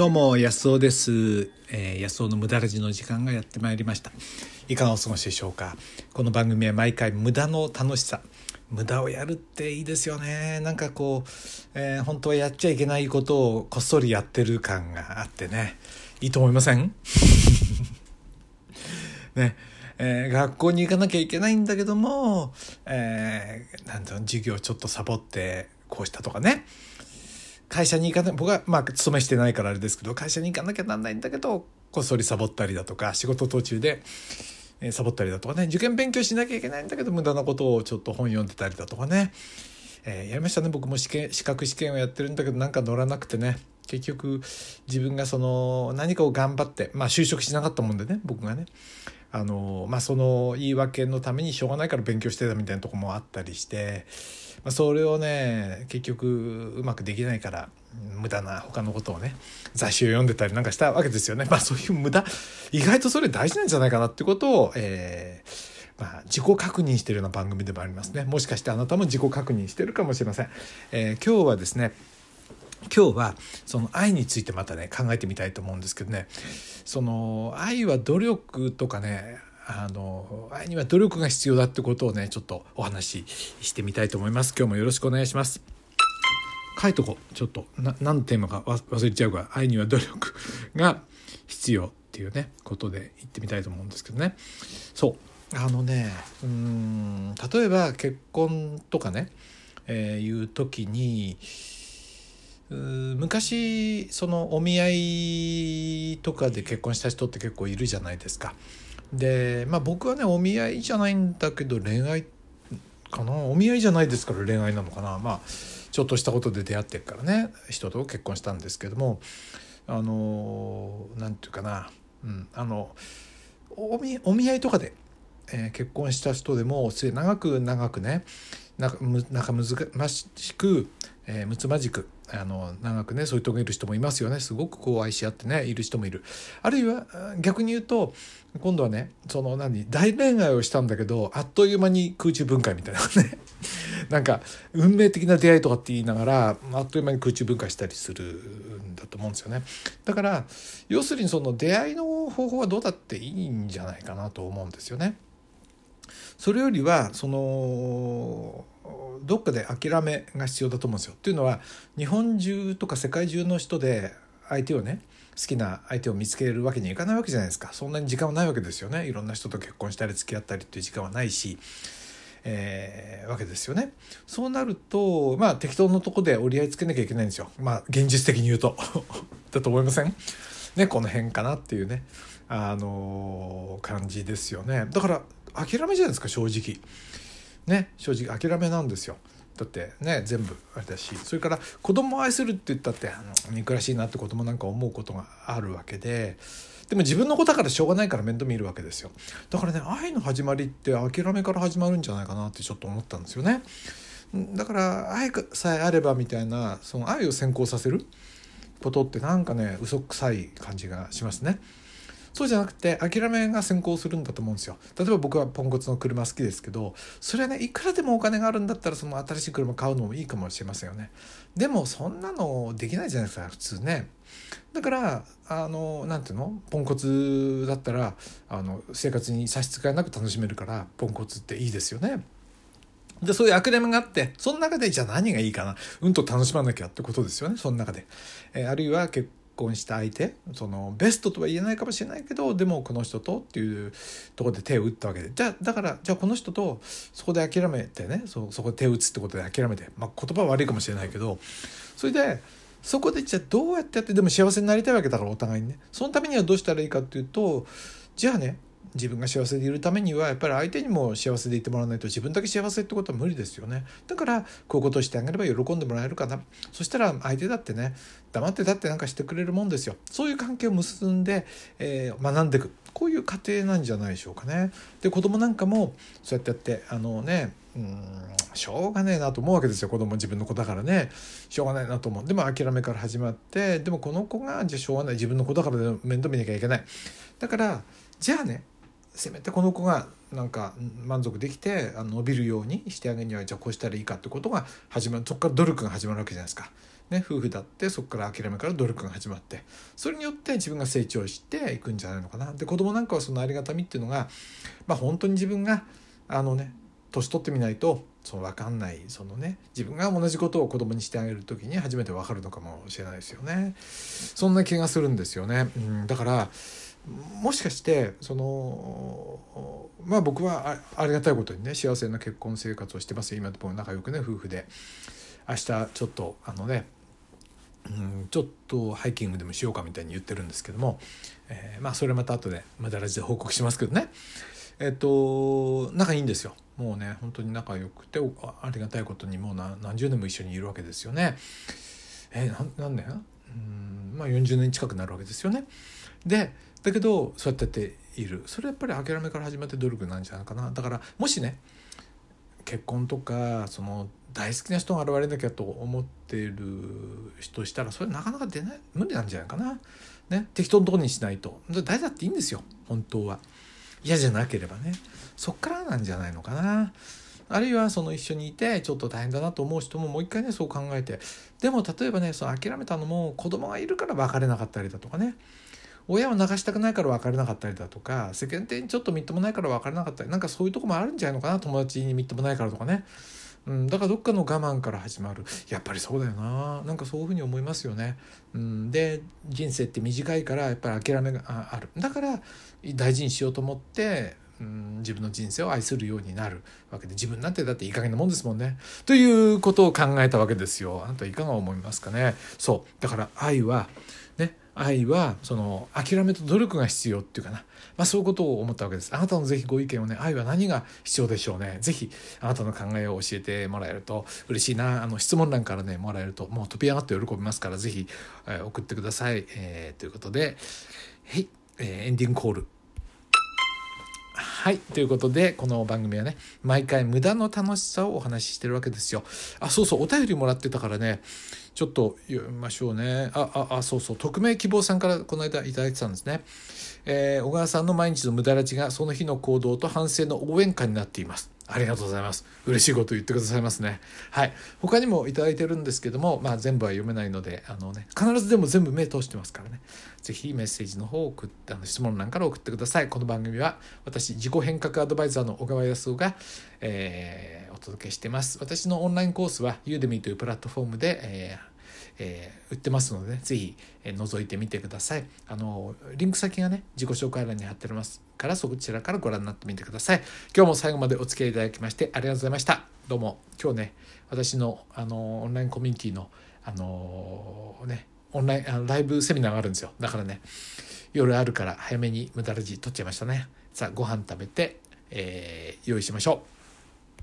どうも安尾です、えー、安尾の無駄ラジの時間がやってまいりました。いかがお過ごしでしょうか。この番組は毎回無駄の楽しさ。無駄をやるっていいですよね。なんかこう、えー、本当はやっちゃいけないことをこっそりやってる感があってね。いいと思いません？ね。えー、学校に行かなきゃいけないんだけども、えー、なんていう授業ちょっとサボってこうしたとかね。会社に行かない僕はまあ勤めしてないからあれですけど会社に行かなきゃなんないんだけどこっそりサボったりだとか仕事途中で、えサボったりだとかね受験勉強しなきゃいけないんだけど無駄なことをちょっと本読んでたりだとかね、えー、やりましたね。僕も試験資格試験をやってるんだけどなんか乗らなくてね。結局自分がその何かを頑張ってまあ就職しなかったもんでね僕がね。あのまあその言い訳のためにしょうがないから勉強してたみたいなとこもあったりして、ま、それをね結局うまくできないから無駄な他のことをね雑誌を読んでたりなんかしたわけですよね。まあそういう無駄意外とそれ大事なんじゃないかなってことを、えー、まあ、自己確認してるような番組でもありますね。もしかしてあなたも自己確認してるかもしれません。えー、今日はですね今日はその愛についてまたね考えてみたいと思うんですけどねその愛は努力とかねあの愛には努力が必要だってことをねちょっとお話ししてみたいと思います。今日もよろしくお願いします。書いとこちょっと何のテーマか忘れちゃうが愛には努力が必要っていうねことで言ってみたいと思うんですけどね。そう。あのねうん例えば結婚とかね、えー、いう時に昔そのお見合いとかで結婚した人って結構いるじゃないですか。でまあ僕はねお見合いじゃないんだけど恋愛かな。お見合いじゃないですから恋愛なのかな。まあちょっとしたことで出会ってるからね。人と結婚したんですけども。あの何て言うかな、うん、あのお見合いとかで、えー、結婚した人でも長く長くねなんか難しく、えー、むつまじくあの長くねそういう人がいる人もいますよね。すごくこう愛し合ってねいる人もいる。あるいは逆に言うと今度はねその何大恋愛をしたんだけどあっという間に空中分解みたいなね。なんか運命的な出会いとかって言いながらあっという間に空中分解したりするんだと思うんですよね。だから要するにその出会いの方法はどうだっていいんじゃないかなと思うんですよね。それよりはそのどっかで諦めが必要だと思うんですよ。っていうのは日本中とか世界中の人で相手をね好きな相手を見つけるわけにいかないわけじゃないですか。そんなに時間はないわけですよね。いろんな人と結婚したり付き合ったりっていう時間はないし、えー、わけですよね。そうなるとまあ適当なとこで折り合いつけなきゃいけないんですよ。まあ現実的に言うと。だと思いません？ねこの辺かなっていうねあのー、感じですよね。だから諦めじゃないですか正直。ね正直諦めなんですよ。だってね全部あれだし。それから子供を愛するって言ったってあの憎らしいなって子供なんか思うことがあるわけで。でも自分の子だからしょうがないから面倒見るわけですよ。だからね愛の始まりって諦めから始まるんじゃないかなってちょっと思ったんですよね。だから愛さえあればみたいなその愛を先行させることってなんかね嘘くさい感じがしますね。そうじゃなくて諦めが先行するんだと思うんですよ。例えば僕はポンコツの車好きですけどそれはねいくらでもお金があるんだったらその新しい車買うのもいいかもしれませんよね。でもそんなのできないじゃないですか普通ね。だからあのなんていうの？ポンコツだったらあの生活に差し支えなく楽しめるからポンコツっていいですよね。で、そういう諦めがあって、その中でじゃあ何がいいかな。うんと楽しまなきゃってことですよね、その中で。えー、あるいは結婚した相手そのベストとは言えないかもしれないけどでもこの人とっていうとこで手を打ったわけで。じゃあだからじゃあこの人とそこで諦めてねそそこで手を打つってことで諦めて、まあ、言葉は悪いかもしれないけどそれでそこでじゃあどうやってやってでも幸せになりたいわけだからお互いにね。そのためにはどうしたらいいかっていうとじゃあね自分が幸せでいるためにはやっぱり相手にも幸せでいてもらわないと自分だけ幸せってことは無理ですよね。だからこういうことをしてあげれば喜んでもらえるかな。そしたら相手だってね黙ってだってなんかしてくれるもんですよ。そういう関係を結んで、えー、学んでいく。こういう過程なんじゃないでしょうかね。で子供なんかもそうやってやってあのねうんしょうがねえなと思うわけですよ。子供自分の子だからね。しょうがないなと思う。でも諦めから始まってでもこの子がじゃあしょうがない。自分の子だから面倒見なきゃいけない。だからじゃあねせめてこの子がなんか満足できてあの伸びるようにしてあげるにはじゃあこうしたらいいかってことが始まるそこから努力が始まるわけじゃないですか。ね、夫婦だってそこから諦めから努力が始まってそれによって自分が成長していくんじゃないのかな。で子供なんかはそのありがたみっていうのが、まあ、本当に自分があのね年取ってみないとその分かんないそのね自分が同じことを子供にしてあげる時に初めて分かるのかもしれないですよね。そんな気がするんですよね、うん、だからもしかしてそのまあ僕はありがたいことにね幸せな結婚生活をしてます今でも仲良くね夫婦で明日ちょっとあのねうんちょっとハイキングでもしようかみたいに言ってるんですけども、えー、まあそれまた後で無駄ラジで報告しますけどねえっと仲いいんですよもうね本当に仲良くてありがたいことにもう何十年も一緒にいるわけですよね。えー、何年うんまあ40年近くなるわけですよね。でだけどそうやっている。それやっぱり諦めから始まって努力なんじゃないかな。だからもしね結婚とかその大好きな人が現れなきゃと思っている人したらそれなかなか出ない無理なんじゃないかな。ね、適当なとこにしないと。誰だっていいんですよ。本当は。嫌じゃなければね。そっからなんじゃないのかな。あるいはその一緒にいてちょっと大変だなと思う人ももう一回ねそう考えて。でも例えばねその諦めたのも子供がいるから別れなかったりだとかね。親を流したくないから別れなかったりだとか世間体にちょっとみっともないから別れなかったりなんかそういうとこもあるんじゃないのかな友達にみっともないからとかねうん、だからどっかの我慢から始まるやっぱりそうだよななんかそういうふうに思いますよね。うん、で人生って短いからやっぱり諦めがあるだから大事にしようと思ってうん、自分の人生を愛するようになるわけで自分なんてだっていい加減なもんですもんね。ということを考えたわけですよ。あなたいかが思いますかね。そうだから愛は愛はその諦めと努力が必要っていうかなまあ、そういうことを思ったわけです。あなたのぜひご意見をね、愛は何が必要でしょうね。ぜひ、あなたの考えを教えてもらえると嬉しいな。あの、質問欄からね、もらえると、もう飛び上がって喜びますから、ぜひ、えー、送ってください。えー、ということで、はい、えー、エンディングコール。はい。ということで、この番組はね、毎回無駄の楽しさをお話ししてるわけですよ。あ、そうそう、お便りもらってたからね、ちょっと読みましょうね。あ、あ、あ、そうそう、匿名希望さんからこの間いただいてたんですね。えー、小川さんの毎日の無駄らちがその日の行動と反省の応援歌になっています。ありがとうございます。嬉しいこと言ってくださいますね。はい。他にもいただいてるんですけども、まあ全部は読めないので、あのね、必ずでも全部目通してますからね。ぜひメッセージの方を送って、あの質問欄から送ってください。この番組は私、自己変革アドバイザーの小川康夫が、えー、お届けしてます。私のオンラインコースは Udemy というプラットフォームで、えーえー、売ってますので、ね、ぜひ、え、覗いてみてください。あの、リンク先がね、自己紹介欄に貼ってありますから、そちらからご覧になってみてください。今日も最後までお付き合いいただきましてありがとうございました。どうも、今日ね、私の、あの、オンラインコミュニティの、あのね、オンライン、あのライブセミナーがあるんですよ。だからね、夜あるから早めに無駄ラジ取っちゃいましたね。さあ、ご飯食べて、えー、用意しましょう。